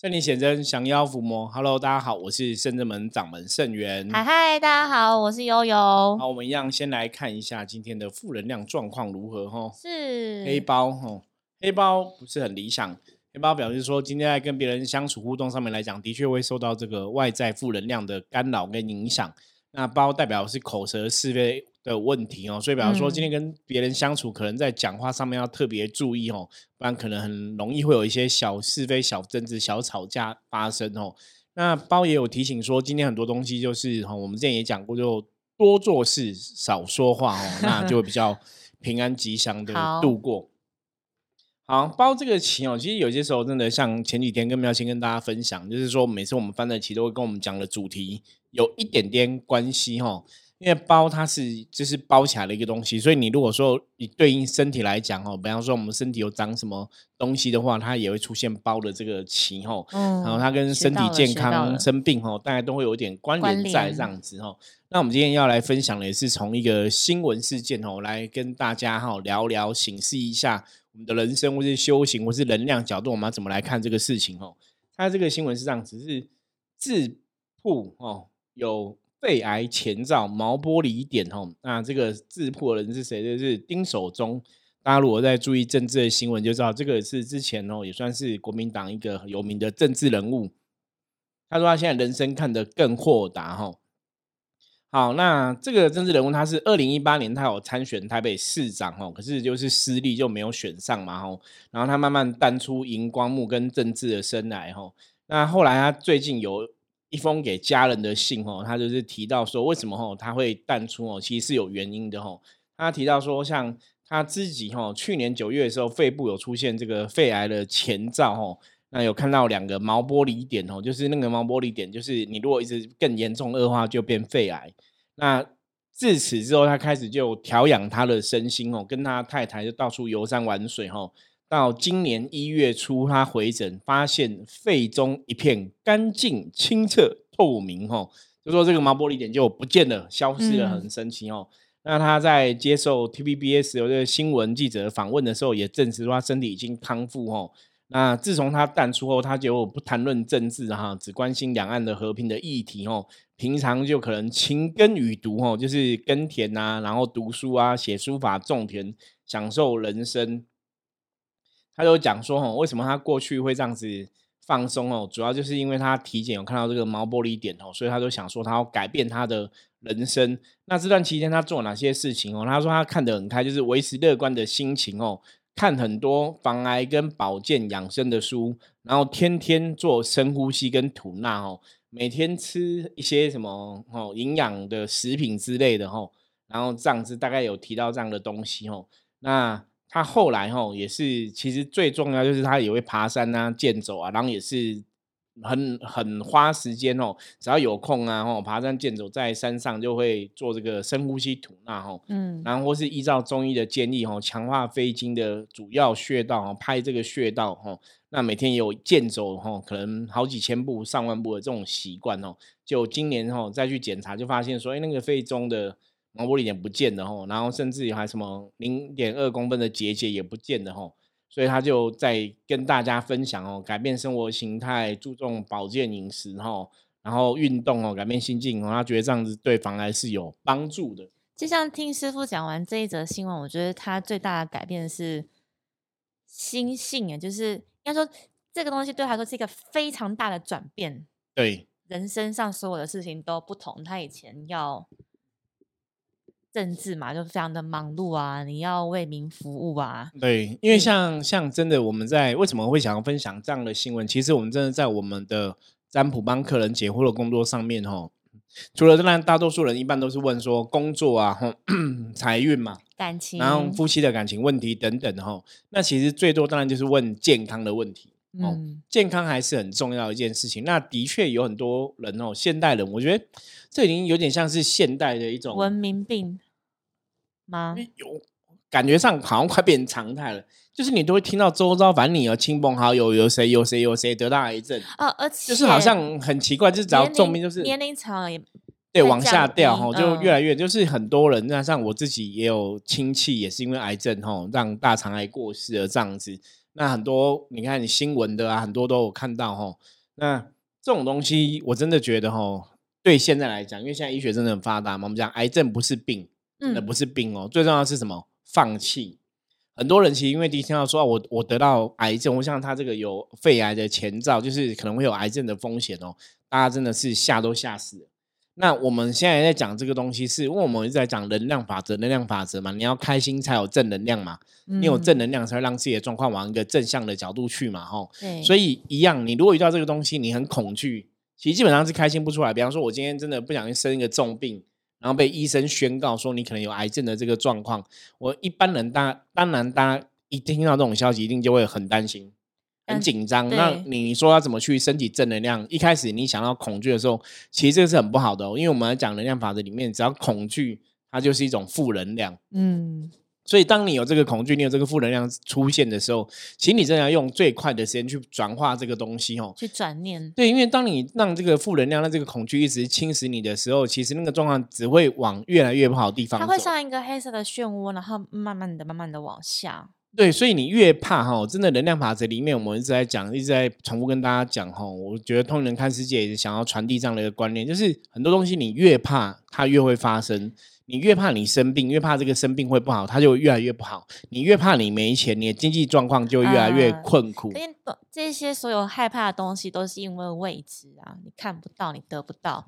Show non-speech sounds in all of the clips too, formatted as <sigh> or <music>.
圣灵显真，降妖伏魔。Hello，大家好，我是圣真门掌门圣元。嗨嗨，大家好，我是悠悠。好，我们一样先来看一下今天的负能量状况如何哈。是黑包哈，黑包不是很理想。黑包表示说，今天在跟别人相处互动上面来讲，的确会受到这个外在负能量的干扰跟影响。那包代表是口舌是非的问题哦，所以比方说今天跟别人相处，可能在讲话上面要特别注意哦，不然可能很容易会有一些小是非、小争执、小吵架发生哦。那包也有提醒说，今天很多东西就是哈，我们之前也讲过，就多做事少说话哦，那就会比较 <laughs> 平安吉祥的度过。好，包这个棋哦，其实有些时候真的像前几天跟苗青跟大家分享，就是说每次我们翻的棋都会跟我们讲的主题有一点点关系哈。因为包它是就是包起来的一个东西，所以你如果说你对应身体来讲哦，比方说我们身体有长什么东西的话，它也会出现包的这个棋哈。嗯。然后它跟身体健康、生病哦，大家都会有一点关联在这样子哈。那我们今天要来分享的也是从一个新闻事件哦，来跟大家哈聊聊，醒示一下我们的人生或是修行或是能量角度，我们要怎么来看这个事情哦。它这个新闻是这样子，是自曝哦有。肺癌前兆，毛玻璃点吼，那这个自破人是谁？就是丁守中。大家如果在注意政治的新闻，就知道这个是之前哦，也算是国民党一个有名的政治人物。他说他现在人生看得更豁达哈。好，那这个政治人物他是二零一八年他有参选台北市长哦，可是就是失利就没有选上嘛吼。然后他慢慢淡出荧光幕跟政治的生来吼。那后来他最近有。一封给家人的信哦，他就是提到说，为什么哦他会淡出哦，其实是有原因的哦。他提到说，像他自己哦，去年九月的时候，肺部有出现这个肺癌的前兆哦，那有看到两个毛玻璃点哦，就是那个毛玻璃点，就是你如果一直更严重恶化，就变肺癌。那自此之后，他开始就调养他的身心哦，跟他太太就到处游山玩水哦。到今年一月初，他回诊发现肺中一片干净、清澈、透明，吼，就说这个毛玻璃点就不见了，消失了，很神奇哦。那他在接受 TVBS 有个新闻记者访问的时候，也证实说他身体已经康复，哦。那自从他淡出后，他就不谈论政治，哈，只关心两岸的和平的议题，哦。平常就可能勤耕与读，哦，就是耕田啊，然后读书啊，写书法、种田，享受人生。他就讲说，哦，为什么他过去会这样子放松哦？主要就是因为他体检有看到这个毛玻璃点哦，所以他就想说他要改变他的人生。那这段期间他做哪些事情哦？他说他看得很开，就是维持乐观的心情哦，看很多防癌跟保健养生的书，然后天天做深呼吸跟吐纳哦，每天吃一些什么哦营养的食品之类的哦，然后这样子大概有提到这样的东西哦，那。他后来吼也是，其实最重要就是他也会爬山啊、健走啊，然后也是很很花时间哦。只要有空啊，吼爬山健走在山上就会做这个深呼吸吐纳吼，嗯，然后或是依照中医的建议吼，强化肺经的主要穴道哦，拍这个穴道吼，那每天有健走吼，可能好几千步、上万步的这种习惯哦。就今年吼再去检查，就发现说，哎，那个肺中的。毛玻璃点不见了吼，然后甚至还什么零点二公分的结节也不见了吼，所以他就在跟大家分享哦，改变生活形态，注重保健饮食吼，然后运动哦，改变心境哦，他觉得这样子对防癌是有帮助的。就像听师傅讲完这一则新闻，我觉得他最大的改变是心性啊，就是应该说这个东西对他说是一个非常大的转变，对人生上所有的事情都不同。他以前要。政治嘛，就非常的忙碌啊！你要为民服务啊。对，因为像像真的，我们在为什么会想要分享这样的新闻？其实我们真的在我们的占卜帮客人解惑的工作上面，哈，除了当然大多数人一般都是问说工作啊、<coughs> 财运嘛、感情，然后夫妻的感情问题等等的哈。那其实最多当然就是问健康的问题哦，健康还是很重要的一件事情。那的确有很多人哦，现代人，我觉得。这已经有点像是现代的一种文明病吗？有感觉上好像快变成常态了。就是你都会听到周遭，反正你有亲朋好友，有谁有谁有谁得到癌症啊，而且就是好像很奇怪，就是只要重病就是年龄长也对往下掉哈，就越来越就是很多人，那像我自己也有亲戚也是因为癌症哈，让大肠癌过世了这样子。那很多你看新闻的啊，很多都有看到哈。那这种东西，我真的觉得哈，对现在来讲，因为现在医学真的很发达嘛，我们讲癌症不是病，那不是病哦。最重要是什么？放弃。很多人其实因为第一听到说，我我得到癌症，我像他这个有肺癌的前兆，就是可能会有癌症的风险哦。大家真的是吓都吓死了。那我们现在在讲这个东西，是因为我们一直在讲能量法则，能量法则嘛，你要开心才有正能量嘛，你有正能量才会让自己的状况往一个正向的角度去嘛，吼。所以一样，你如果遇到这个东西，你很恐惧，其实基本上是开心不出来。比方说，我今天真的不小心生一个重病，然后被医生宣告说你可能有癌症的这个状况，我一般人大当然大家一听到这种消息，一定就会很担心。很紧张，那你说要怎么去升级正能量？一开始你想到恐惧的时候，其实这个是很不好的，因为我们来讲能量法则里面，只要恐惧，它就是一种负能量。嗯，所以当你有这个恐惧，你有这个负能量出现的时候，请你真的要用最快的时间去转化这个东西哦，去转念。对，因为当你让这个负能量、让这个恐惧一直侵蚀你的时候，其实那个状况只会往越来越不好的地方。它会像一个黑色的漩涡，然后慢慢的、慢慢的往下。对，所以你越怕哈，真的能量法则里面，我们一直在讲，一直在重复跟大家讲哈。我觉得通灵人看世界也是想要传递这样的一个观念，就是很多东西你越怕，它越会发生；你越怕你生病，越怕这个生病会不好，它就越来越不好。你越怕你没钱，你的经济状况就越来越困苦。这些所有害怕的东西，都是因为未知啊，你看不到，你得不到。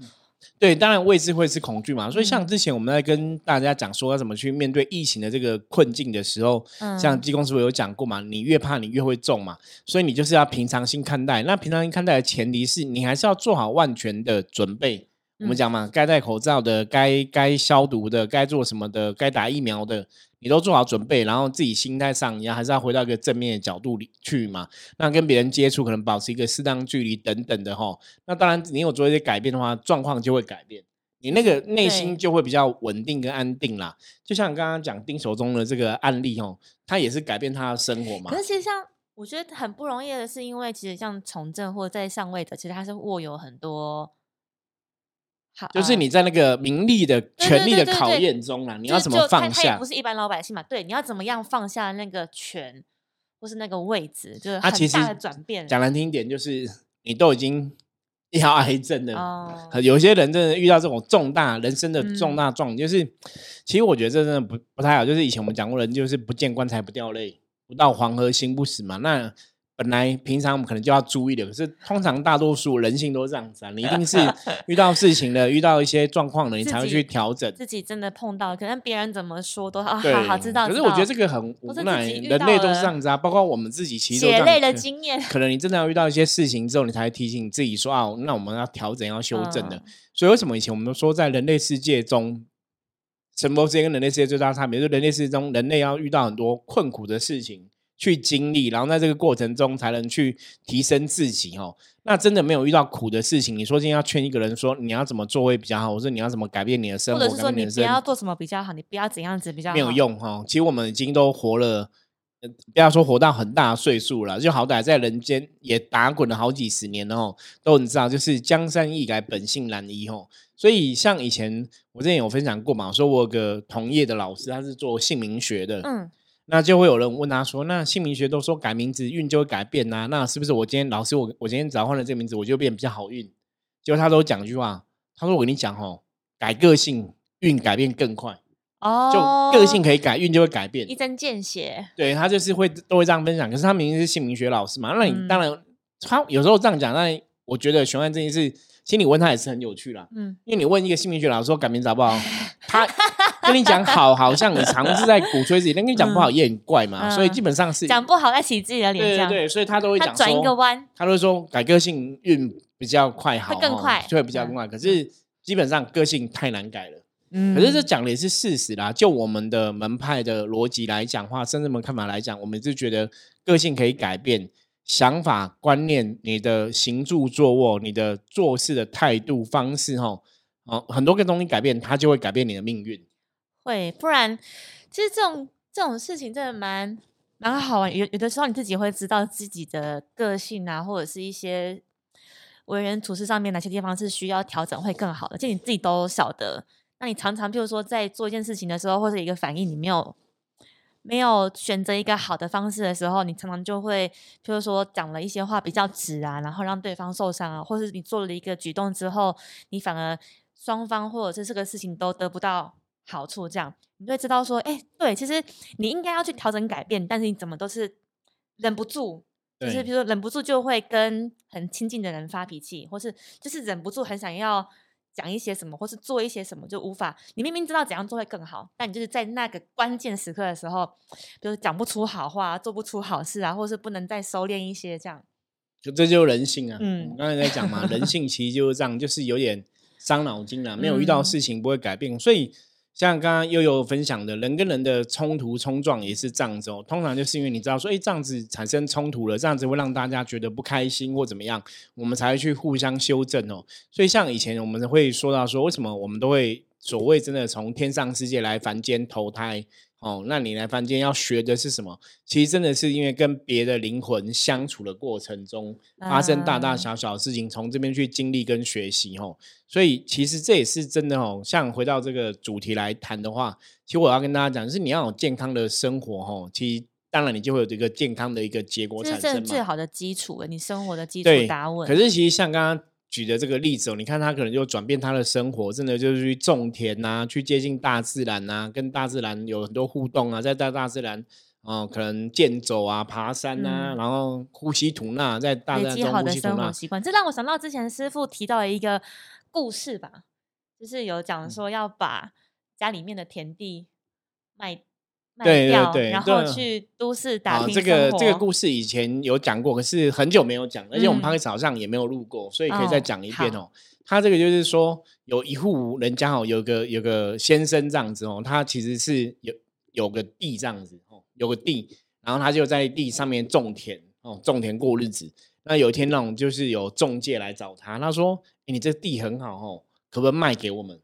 对，当然未知会是恐惧嘛，所以像之前我们在跟大家讲说要怎么去面对疫情的这个困境的时候，像济公师傅有讲过嘛，你越怕你越会中嘛，所以你就是要平常心看待。那平常心看待的前提是你还是要做好万全的准备。我们讲嘛，该戴口罩的，该该消毒的，该做什么的，该打疫苗的。你都做好准备，然后自己心态上，你要还是要回到一个正面的角度里去嘛？那跟别人接触，可能保持一个适当距离等等的哈。那当然，你有做一些改变的话，状况就会改变，你那个内心就会比较稳定跟安定啦。就像刚刚讲丁守中的这个案例哦，他也是改变他的生活嘛。可是其实像我觉得很不容易的是，因为其实像从政或者在上位的，其实他是握有很多。就是你在那个名利的权力的考验中啊，你要怎么放下？不是一般老百姓嘛？对，你要怎么样放下那个权，或是那个位置？就是很大的转变。讲难听一点，就是你都已经 <laughs> 要癌症了。有些人真的遇到这种重大人生的重大状，就是其实我觉得这真的不不太好。就是以前我们讲过，人就是不见棺材不掉泪，不到黄河心不死嘛。那本来平常我们可能就要注意的，可是通常大多数人性都是这样子啊。你一定是 <laughs> 遇到事情了，遇到一些状况了，你才会去调整。自己真的碰到，可能别人怎么说都啊，好好知道。可是我觉得这个很无奈，人类都是这样子啊。包括我们自己，其实血泪的经验。<laughs> 可能你真的要遇到一些事情之后，你才会提醒自己说啊，那我们要调整，要修正的。所以为什么以前我们都说，在人类世界中，神佛世界跟人类世界最大差别，就是人类世界中，人类要遇到很多困苦的事情。去经历，然后在这个过程中才能去提升自己哦。那真的没有遇到苦的事情，你说今天要劝一个人说你要怎么做会比较好，或者你要怎么改变你的生活，或者是说你不要做什么比较好，你不要怎样子比较好，没有用哈。其实我们已经都活了，不要说活到很大岁数了，就好歹在人间也打滚了好几十年哦，都你知道，就是江山易改，本性难移哦。所以像以前我之前有分享过嘛，说我有个同业的老师，他是做姓名学的，嗯。那就会有人问他说：“那姓名学都说改名字运就会改变呐？那是不是我今天老师我我今天只要换了这个名字，我就变比较好运？”结果他都讲一句话，他说：“我跟你讲哦，改个性运改变更快哦，就个性可以改，运就会改变，一针见血。”对他就是会都会这样分享。可是他明明是姓名学老师嘛，那你当然他有时候这样讲，那我觉得玄幻这件事，心里问他也是很有趣啦。嗯，因为你问一个姓名学老师说改名字好不好，他。跟你讲好，好像你尝试在鼓吹自己；但跟你讲不好也很怪嘛。所以基本上是讲不好在洗自己的脸。对对对，所以他都会讲转一个弯，他都会说改个性运比较快，好，会更快，就会比较快。可是基本上个性太难改了。嗯，可是这讲的也是事实啦。就我们的门派的逻辑来讲话，甚至们看法来讲，我们就觉得个性可以改变，想法观念、你的行住坐卧、你的做事的态度方式，哈，哦，很多个东西改变，它就会改变你的命运。会，不然其实这种这种事情真的蛮蛮好玩。有有的时候你自己会知道自己的个性啊，或者是一些为人处事上面哪些地方是需要调整会更好的，就你自己都晓得。那你常常，譬如说在做一件事情的时候，或者一个反应，你没有没有选择一个好的方式的时候，你常常就会，就是说讲了一些话比较直啊，然后让对方受伤啊，或是你做了一个举动之后，你反而双方或者是这个事情都得不到好处，这样你会知道说，哎，对，其实你应该要去调整改变，但是你怎么都是忍不住，就是比如说忍不住就会跟很亲近的人发脾气，或是就是忍不住很想要。讲一些什么，或是做一些什么，就无法。你明明知道怎样做会更好，但你就是在那个关键时刻的时候，就是讲不出好话，做不出好事啊，或是不能再收敛一些这样。就这就是人性啊！嗯，我刚才在讲嘛，人性其实就是这样，就是有点伤脑筋了。没有遇到事情不会改变，所以。像刚刚悠悠分享的，人跟人的冲突冲撞也是这样子哦。通常就是因为你知道说，哎，这样子产生冲突了，这样子会让大家觉得不开心或怎么样，我们才会去互相修正哦。所以像以前我们会说到说，为什么我们都会所谓真的从天上世界来凡间投胎？哦，那你来凡间要学的是什么？其实真的是因为跟别的灵魂相处的过程中，发生大大小小的事情，从这边去经历跟学习哦。所以其实这也是真的哦。像回到这个主题来谈的话，其实我要跟大家讲，就是你要有健康的生活哦。其实当然你就会有这个健康的一个结果产生嘛。最好的基础，你生活的基础打稳。可是其实像刚刚。举的这个例子哦，你看他可能就转变他的生活，真的就是去种田呐，去接近大自然呐，跟大自然有很多互动啊，在大大自然哦，可能健走啊、爬山呐，然后呼吸吐纳，在大自然中呼吸吐纳。习惯，这让我想到之前师傅提到的一个故事吧，就是有讲说要把家里面的田地卖。对对对，然后去都市打拼这个这个故事以前有讲过，可是很久没有讲，而且我们潘早上也没有录过，所以可以再讲一遍哦。他这个就是说，有一户人家哦，有个有个先生这样子哦，他其实是有有个地这样子哦，有个地，然后他就在地上面种田哦，种田过日子。那有一天那种就是有中介来找他，他说：“你这地很好哦，可不可以卖给我们？”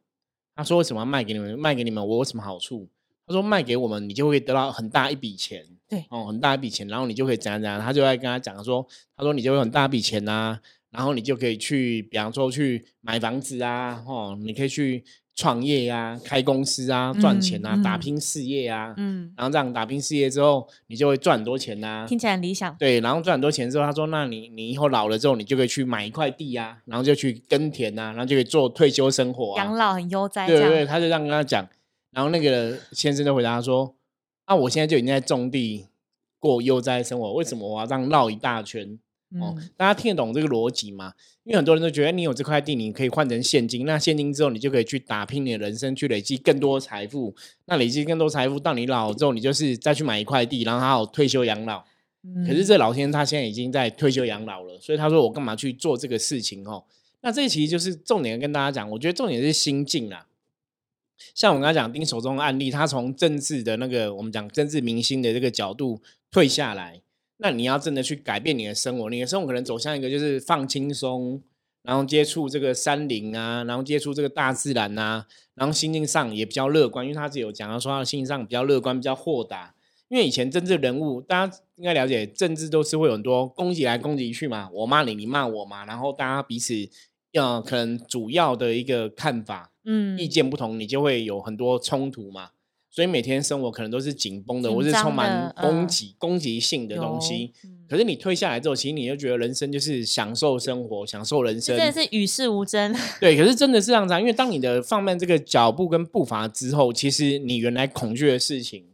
他说：“为什么要卖给你们？卖给你们我有什么好处？”他说卖给我们，你就会得到很大一笔钱。对，哦，很大一笔钱，然后你就可以怎样怎样。他就在跟他讲说，他说你就会很大一笔钱呐，然后你就可以去，比方说去买房子啊，哦，你可以去创业呀，开公司啊，赚钱啊，打拼事业啊。嗯。然后这样打拼事业之后，你就会赚很多钱呐。听起来很理想。对，然后赚很多钱之后，他说，那你你以后老了之后，你就可以去买一块地啊，然后就去耕田呐，然后就可以做退休生活，养老很悠哉。对对，他就这样跟他讲。然后那个先生就回答说：“啊，我现在就已经在种地过悠哉生活，为什么我要这样绕一大圈？哦，大家听得懂这个逻辑吗？因为很多人都觉得你有这块地，你可以换成现金，那现金之后你就可以去打拼你的人生，去累积更多财富。那累积更多财富，到你老之后，你就是再去买一块地，然后好退休养老。可是这老先生他现在已经在退休养老了，所以他说我干嘛去做这个事情？哦，那这其实就是重点跟大家讲，我觉得重点是心境啊。”像我刚才讲丁守中的案例，他从政治的那个我们讲政治明星的这个角度退下来，那你要真的去改变你的生活，你的生活可能走向一个就是放轻松，然后接触这个山林啊，然后接触这个大自然啊，然后心境上也比较乐观，因为他是有讲到说他的心境上比较乐观，比较豁达。因为以前政治人物大家应该了解，政治都是会有很多攻击来攻击去嘛，我骂你，你骂我嘛，然后大家彼此要可能主要的一个看法。嗯，意见不同，你就会有很多冲突嘛。所以每天生活可能都是紧绷的，或是充满攻击、攻击性的东西。可是你退下来之后，其实你就觉得人生就是享受生活，享受人生，真的是与世无争。对，可是真的是这样子，啊因为当你的放慢这个脚步跟步伐之后，其实你原来恐惧的事情，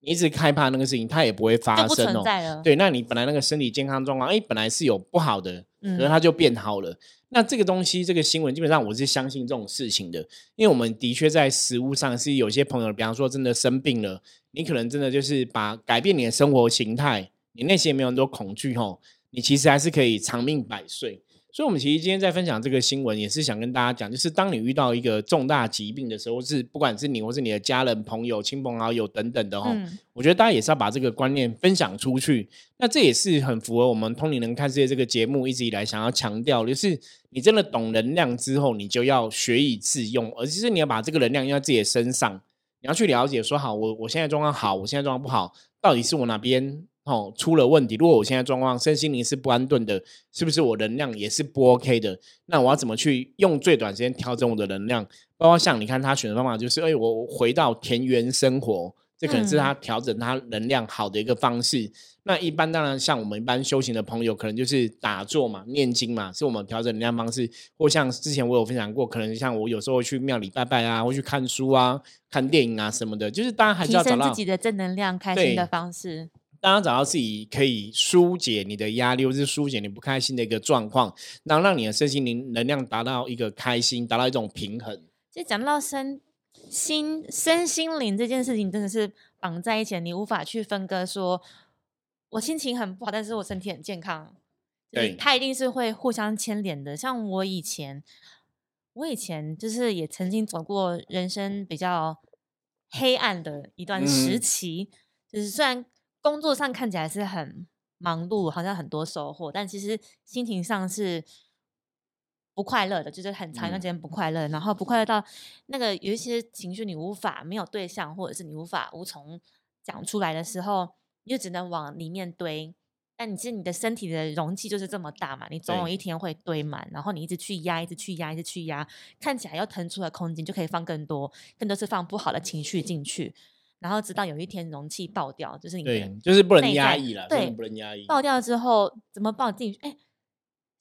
你一直害怕那个事情，它也不会发生哦。对，那你本来那个身体健康状况，哎，本来是有不好的，可能它就变好了。那这个东西，这个新闻基本上我是相信这种事情的，因为我们的确在食物上是有些朋友，比方说真的生病了，你可能真的就是把改变你的生活形态，你内心没有很多恐惧吼，你其实还是可以长命百岁。所以，我们其实今天在分享这个新闻，也是想跟大家讲，就是当你遇到一个重大疾病的时候，是不管是你或是你的家人、朋友、亲朋好友等等的哈，我觉得大家也是要把这个观念分享出去。那这也是很符合我们《通灵人看世界》这个节目一直以来想要强调，就是你真的懂能量之后，你就要学以致用，而是你要把这个能量用在自己的身上，你要去了解说，好，我我现在状况好，我现在状况不好，到底是我哪边？哦，出了问题。如果我现在状况身心灵是不安顿的，是不是我能量也是不 OK 的？那我要怎么去用最短时间调整我的能量？包括像你看他选的方法，就是哎，我回到田园生活这可能是嗯他调整他能量好的一个方式。那一般当然像我们一般修行的朋友，可能就是打坐嘛、念经嘛，是我们调整能量方式。或像之前我有分享过，可能像我有时候会去庙里拜拜啊，会去看书啊、看电影啊什么的，就是当然还是提要找自己的正能量、开心的方式。当然找到自己可以疏解你的压力，或是疏解你不开心的一个状况，然后让你的身心灵能量达到一个开心，达到一种平衡。其实讲到身心身心灵这件事情，真的是绑在一起，你无法去分割说。我心情很不好，但是我身体很健康，对它一定是会互相牵连的。像我以前，我以前就是也曾经走过人生比较黑暗的一段时嗯期，就是虽然工作上看起来是很忙碌，好像很多收获，但其实心情上是不快乐的，就是很长一段时间不快乐，然后不快乐到那个有一些情绪你无法没有对象，或者是你无法无从讲出来的时候，你就只能往里面堆。但你其实你的身体的容器就是这么大嘛，你总有一天会堆满，然后你一直去压，一直去压，一直去压，看起来要腾出的空间就可以放更多，更多是放不好的情绪进去，然后直到有一天容器爆掉，就是你的对，就是不能压抑了，对不能压抑。爆掉之后怎么爆进去？哎，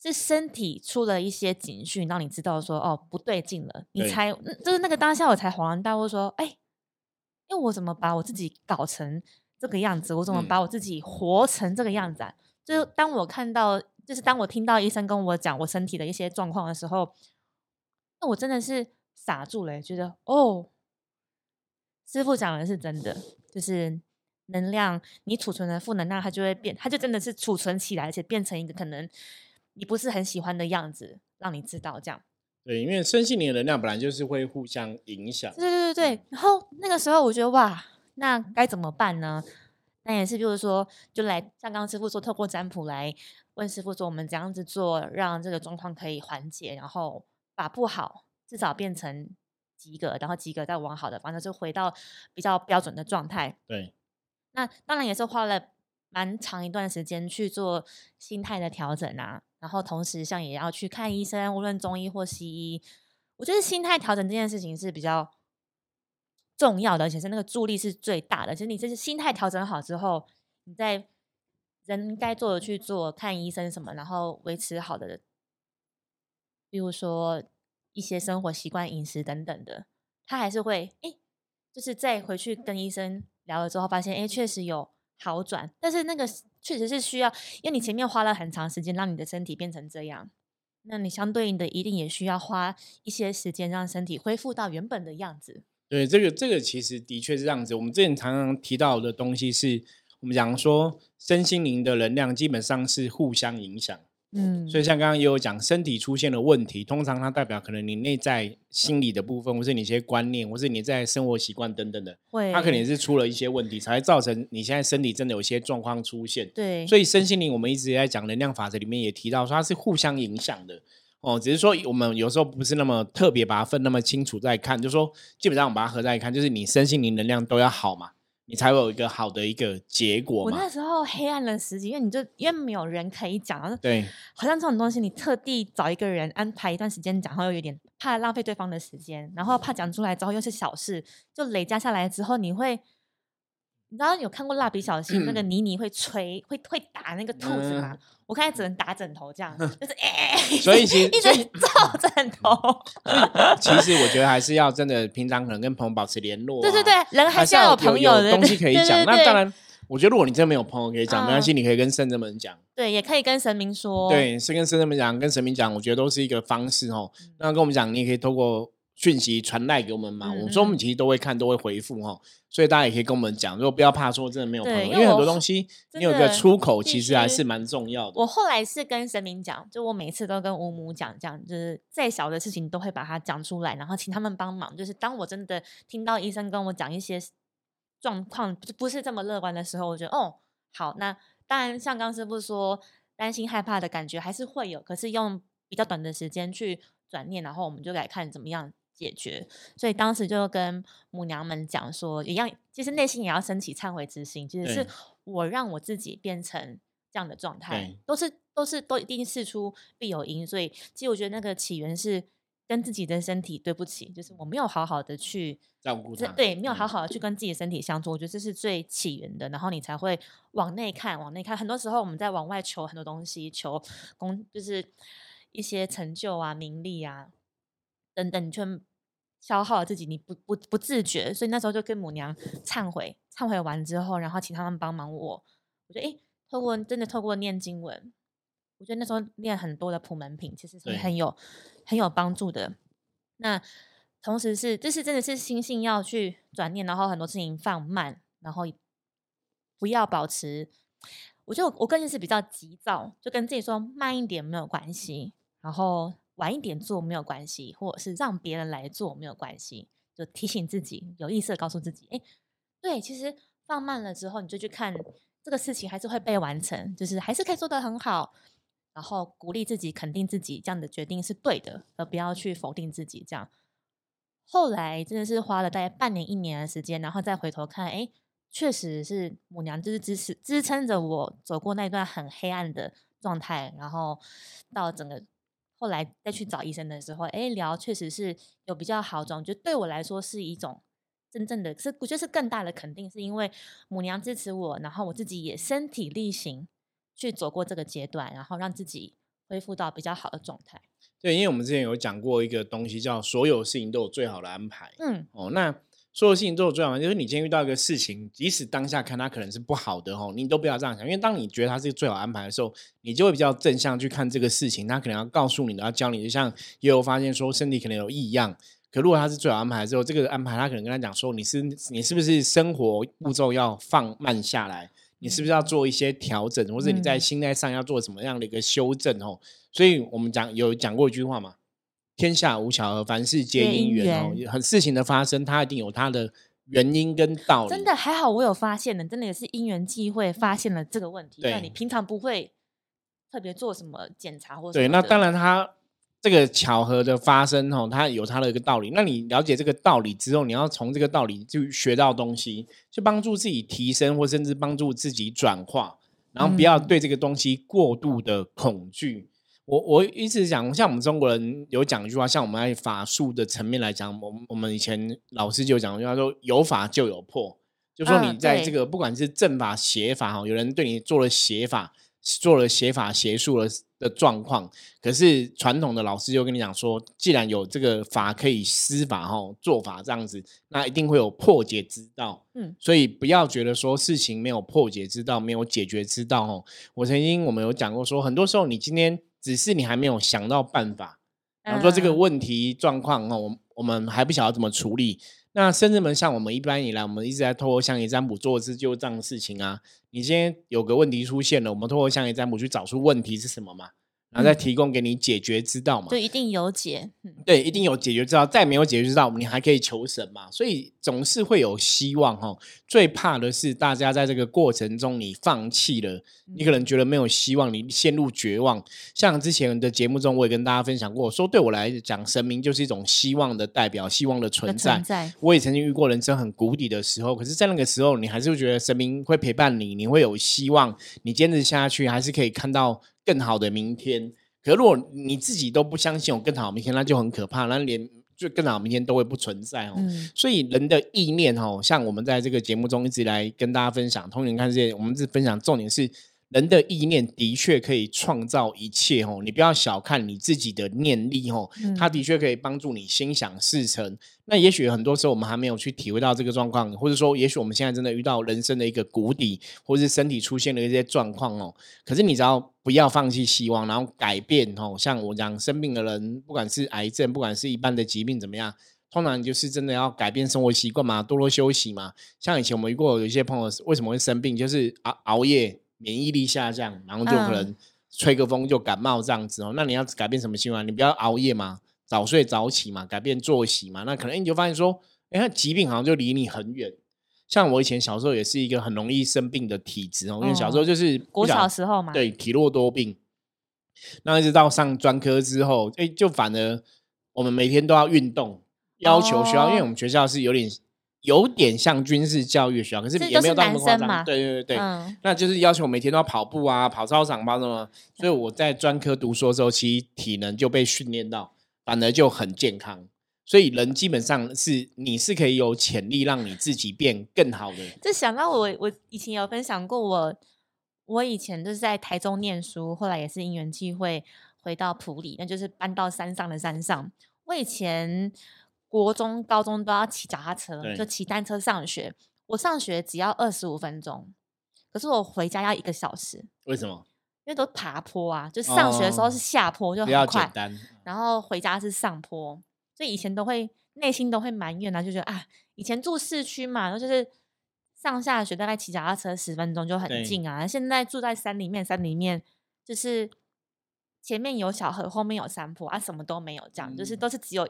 是身体出了一些警讯，让你知道说哦不对劲了，你对才嗯就是那个当下我才恍然大悟说，哎，因为我怎么把我自己搞成这个样子？我怎么嗯把我自己活成这个样子啊？就是当我看到，就是当我听到医生跟我讲我身体的一些状况的时候，那我真的是傻住了，觉得哦，师傅讲的是真的，就是能量，你储存的负能量，它就会变，它就真的是储存起来，而且变成一个可能你不是很喜欢的样子，让你知道这样。对，因为身心灵的能量本来就是会互相影响。对对对对，然后那个时候我觉得哇，那该怎么办呢？那也是，就是说，就来像刚刚师傅说，透过占卜来问师傅说，我们怎样子做，让这个状况可以缓解，然后把不好至少变成及格，然后及格再往好的方向，就回到比较标准的状态。对，那当然也是花了蛮长一段时间去做心态的调整啊，然后同时像也要去看医生，无论中医或西医，我觉得心态调整这件事情是比较重要的，而且是那个助力是最大的。其实你这是心态调整好之后，你在人该做的去做，看医生什么，然后维持好的，比如说一些生活习惯、饮食等等的，他还是会诶，就是再回去跟医生聊了之后，发现诶确实有好转，但是那个确实是需要，因为你前面花了很长时间让你的身体变成这样，那你相对应的一定也需要花一些时间让身体恢复到原本的样子。对，这个这个其实的确是这样子。我们之前常常提到的东西是，我们讲说身心灵的能量基本上是互相影响。嗯，所以像刚刚也有讲，身体出现了问题，通常它代表可能你内在心理的部分，或是你一些观念，或是你在生活习惯等等的，会，它可能是出了一些问题，才会造成你现在身体真的有一些状况出现。对，所以身心灵我们一直也在讲能量法则里面也提到说它是互相影响的哦，只是说我们有时候不是那么特别把它分那么清楚在看，就说基本上我们把它合在一看，就是你身心灵能量都要好嘛，你才会有一个好的一个结果嘛我那。时候黑暗了十几，因为你就因为没有人可以讲，然后对好像这种东西，你特地找一个人安排一段时间讲，然后又有点怕浪费对方的时间，然后怕讲出来之后又是小事，就累加下来之后，你会，你知道有看过蜡笔小新那个妮妮会吹会会打那个兔子吗？我看才只能打枕头这样，就是哎、所以其实一直照枕头，其实我觉得还是要真的平常可能跟朋友保持联络、啊，对对对，人还是要有朋友的东西可以对讲。那当然，我觉得如果你真的没有朋友可以讲，没关系，嗯你可以跟圣人们讲。对，也可以跟神明说，对，是跟圣人们讲，跟神明讲，我觉得都是一个方式哦。嗯那跟我们讲，你也可以透过讯息传赖给我们嘛。嗯我说我们其实都会看，都会回复哦。所以大家也可以跟我们讲，如果不要怕说真的没有朋友，因为很多东西你有个出口，其实还是蛮重要的。我后来是跟神明讲，就我每次都跟吴母讲，这样就是再小的事情都会把它讲出来，然后请他们帮忙。就是当我真的听到医生跟我讲一些状况不不是这么乐观的时候，我觉得哦好，那当然像刚师傅说，担心害怕的感觉还是会有，可是用比较短的时间去转念，然后我们就来看怎么样解决。所以当时就跟母娘们讲说，一样，其实内心也要升起忏悔之心，其实是我让我自己变成这样的状态，都是都是都一定事出必有因，所以其实我觉得那个起源是跟自己的身体对不起，就是我没有好好的去照顾他，对没有好嗯好的去跟自己的身体相处，我觉得这是最起源的，然后你才会往内看，往内看。很多时候我们在往外求很多东西，求功就是一些成就啊、名利啊等等，你却消耗了自己，你不不不自觉，所以那时候就跟母娘忏悔，忏悔完之后，然后请他们帮忙我，我觉得诶，透过真的透过念经文，我觉得那时候念很多的普门品，其实是很有很有帮助的。那同时是，这是真的是心性要去转念，然后很多事情放慢，然后不要保持。我觉得我我个性是比较急躁，就跟自己说慢一点没有关系，然后晚一点做没有关系，或者是让别人来做没有关系，就提醒自己，有意识的告诉自己，哎，对，其实放慢了之后，你就去看这个事情还是会被完成，就是还是可以做得很好，然后鼓励自己，肯定自己，这样的决定是对的，而不要去否定自己。这样，后来真的是花了大概半年、一年的时间，然后再回头看，哎，确实是母娘就是支持支撑着我走过那段很黑暗的状态，然后到整个后来再去找医生的时候，哎，聊确实是有比较好转，就对我来说是一种。真正的是，我觉得是更大的肯定，是因为母娘支持我，然后我自己也身体力行去走过这个阶段，然后让自己恢复到比较好的状态。对，因为我们之前有讲过一个东西，叫所有事情都有最好的安排。嗯，哦，那所有事情都有最好的，就是你今天遇到一个事情，即使当下看它可能是不好的哦，你都不要这样想，因为当你觉得它是最好安排的时候，你就会比较正向去看这个事情。它可能要告诉你的，要教你，就像也有发现说身体可能有异样，可如果他是最好安排之后，这个安排他可能跟他讲说，你是你是不是生活步骤要放慢下来？你是不是要做一些调整，或者你在嗯心态上要做什么样的一个修正哦？所以我们讲有讲过一句话嘛，天下无巧合，凡事皆皆因因缘哦。很事情的发生，它一定有它的原因跟道理。真的还好，我有发现的，真的也是因缘际会发现了这个问题。对那你平常不会特别做什么检查或对，什么的那当然它这个巧合的发生哦，它有它的一个道理。那你了解这个道理之后，你要从这个道理就学到东西，去帮助自己提升，或甚至帮助自己转化，然后不要嗯对这个东西过度的恐惧。我我一直讲，像我们中国人有讲一句话，像我们在法术的层面来讲，我们我们以前老师就讲一句话说，有法就有破，就说嗯你在对这个不管是正法邪法哈，有人对你做了邪法，做了邪法邪术的的状况，可是传统的老师就跟你讲说，既然有这个法可以施法哈，做法这样子，那一定会有破解之道。嗯，所以不要觉得说事情没有破解之道，没有解决之道哦。我曾经我们有讲过说，很多时候你今天只是你还没有想到办法，然后说这个嗯问题状况哦，我我们还不晓得怎么处理。那甚至们像我们一般以来，我们一直在透过象棋占卜做自救这样的事情啊。你今天有个问题出现了，我们透过象棋占卜去找出问题是什么嘛，然后再嗯提供给你解决之道嘛。就一定有解。嗯对，一定有解决之道，再没有解决之道，你还可以求神嘛，所以总是会有希望哈。最怕的是大家在这个过程中你放弃了，你可能觉得没有希望，你陷入绝望。像之前的节目中，我也跟大家分享过，说对我来讲，神明就是一种希望的代表，希望的的存在存。在，我也曾经遇过人生很谷底的时候，可是，在那个时候，你还是会觉得神明会陪伴你，你会有希望，你坚持下去，还是可以看到更好的明天。可如果你自己都不相信有更好的明天，那就很可怕，那连就更好的明天都会不存在哦。嗯所以人的意念哦，像我们在这个节目中一直来跟大家分享，通灵看世界，我们是分享重点是人的意念的确可以创造一切哦。你不要小看你自己的念力哦，嗯它的确可以帮助你心想事成。那也许很多时候我们还没有去体会到这个状况，或者说，也许我们现在真的遇到人生的一个谷底，或是身体出现了一些状况哦。可是你只要不要放弃希望，然后改变哦。像我讲，生病的人，不管是癌症，不管是一般的疾病怎么样，通常就是真的要改变生活习惯嘛，多多休息嘛。像以前我们遇过有一些朋友为什么会生病，就是熬熬夜，免疫力下降，然后就可嗯能吹个风就感冒这样子哦。那你要改变什么习惯？你不要熬夜嘛，早睡早起嘛，改变作息嘛。那可能你就发现说，哎，那疾病好像就离你很远。像我以前小时候也是一个很容易生病的体质哦，因为小时候就是不国晓小时候嘛，对体弱多病，那一直到上专科之后，哎，就反而我们每天都要运动，要求学校，因为我们学校是有点有点像军事教育学校，可是这也没有到那么夸张。对对对对，嗯那就是要求每天都要跑步啊，跑操场，跑什么。所以我在专科读书的时候，其实体能就被训练到。反而就很健康。所以人基本上是你是可以有潜力让你自己变更好的。这想到我，我以前有分享过，我我以前就是在台中念书，后来也是因缘际会回到埔里，那就是搬到山上的山上。我以前国中、高中都要骑脚踏车，就骑单车上学。我上学只要二十五分钟，可是我回家要一个小时。为什么？因为都爬坡啊，就上学的时候是下坡，就很快。然后回家是上坡。所以以前都会内心都会埋怨啊，就觉得啊，以前住市区嘛，然后就是上下学大概骑脚踏车十分钟就很近啊。现在住在山里面，山里面就是前面有小河，后面有山坡啊，什么都没有，这样就是都是只有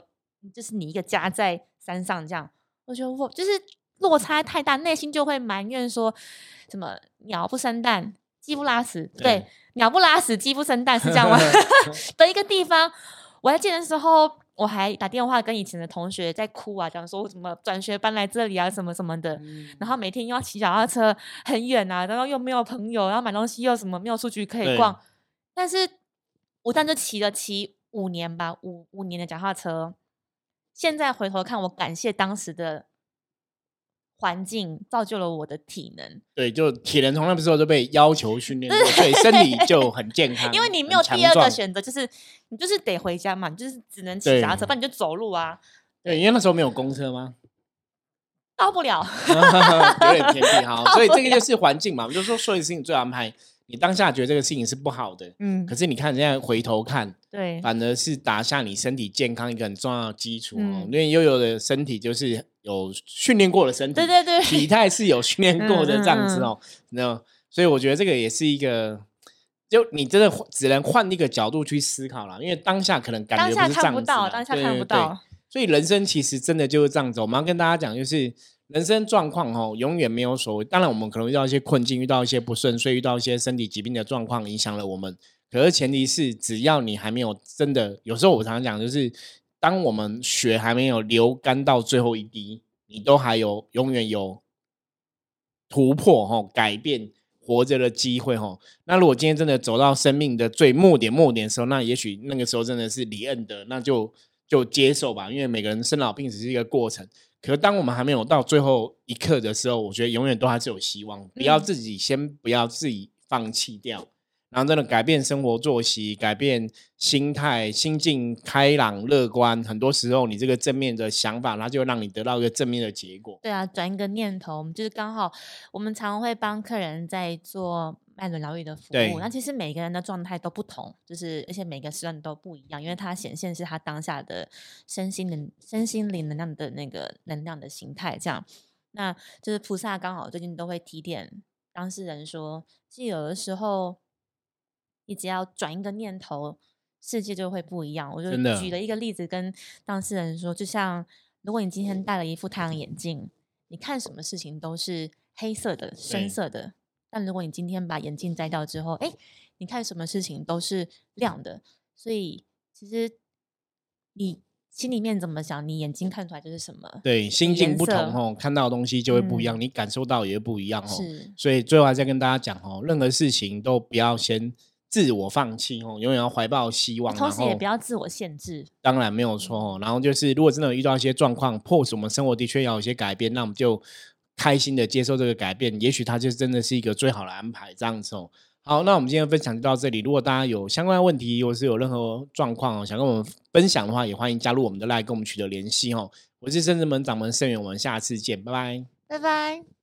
就是你一个家在山上这样。我觉得我就是落差太大，内心就会埋怨说什么鸟不生蛋，鸡不拉屎，对，鸟不拉屎，鸡不生蛋是这样吗？<laughs> 的一个地方，我在见的时候。我还打电话跟以前的同学在哭啊，讲说我怎么转学搬来这里啊，什么什么的。然后每天又要骑脚踏车很远啊，然后又没有朋友，然后买东西又什么没有出去可以逛。但是我当时骑了骑五年吧，五五年的脚踏车。现在回头看，我感谢当时的。环境造就了我的体能，对，就体能从那时候就被要求训练，所以身体就很健康。因为你没有第二个选择，就是你就是得回家嘛，你就是只能骑脚车，不然你就走路啊。对，因为那时候没有公车吗？到不了，<laughs> 有点偏僻哈。所以这个 <laughs> 就是环境嘛，我就说所有事情最安排。你当下觉得这个事情是不好的，嗯，可是你看，现在回头看，对，反而是打下你身体健康一个很重要的基础哦。因为悠悠的身体就是有训练过的身体，对对对，体态是有训练过的这样子哦。那所以我觉得这个也是一个，就你真的只能换一个角度去思考了，因为当下可能感觉不是这样子，当下看不到。所以人生其实真的就是这样子。我们要跟大家讲，就是。人生状况哦，永远没有所谓。当然，我们可能遇到一些困境，遇到一些不顺遂，遇到一些身体疾病的状况，影响了我们。可是前提是，只要你还没有真的，有时候我常常讲，就是当我们血还没有流干到最后一滴，你都还有永远有突破哈、改变活着的机会哈。那如果今天真的走到生命的最末点末点的时候，那也许那个时候真的是离恩的，那就就接受吧。因为每个人生老病死是一个过程。可是，当我们还没有到最后一刻的时候，我觉得永远都还是有希望。不要自己先不要自己放弃掉，然后真的改变生活作息，改变心态，心境开朗乐观。很多时候，你这个正面的想法，它就让你得到一个正面的结果。对啊，转一个念头，就是刚好我们常会帮客人在做。脉轮疗愈的服务，那其实每个人的状态都不同，就是而且每个时段都不一样，因为它显现是他当下的身心灵、身心灵能量的那个能量的形态。这样，那就是菩萨刚好最近都会提点当事人说，其实有的时候你只要转一个念头，世界就会不一样。我就举了一个例子跟当事人说，就像如果你今天戴了一副太阳眼镜，你看什么事情都是黑色的、深色的。但如果你今天把眼镜摘掉之后，哎，你看什么事情都是亮的，所以其实你心里面怎么想，你眼睛看出来就是什么。对，心境不同哦，看到的东西就会不一样，你感受到也会不一样哦。是，所以最后还是跟大家讲哦，任何事情都不要先自我放弃哦，永远要怀抱希望，同时也不要自我限制。当然没有错哦，然后就是如果真的遇到一些状况，迫使我们生活的确要有一些改变，那我们就。开心的接受这个改变，也许它就真的是一个最好的安排，这样子哦。好，那我们今天分享就到这里。如果大家有相关的问题，或是有任何状况哦，想跟我们分享的话，也欢迎加入我们的 LINE，跟我们取得联系哦。我是圣智门掌门盛远，我们下次见，拜拜，拜拜。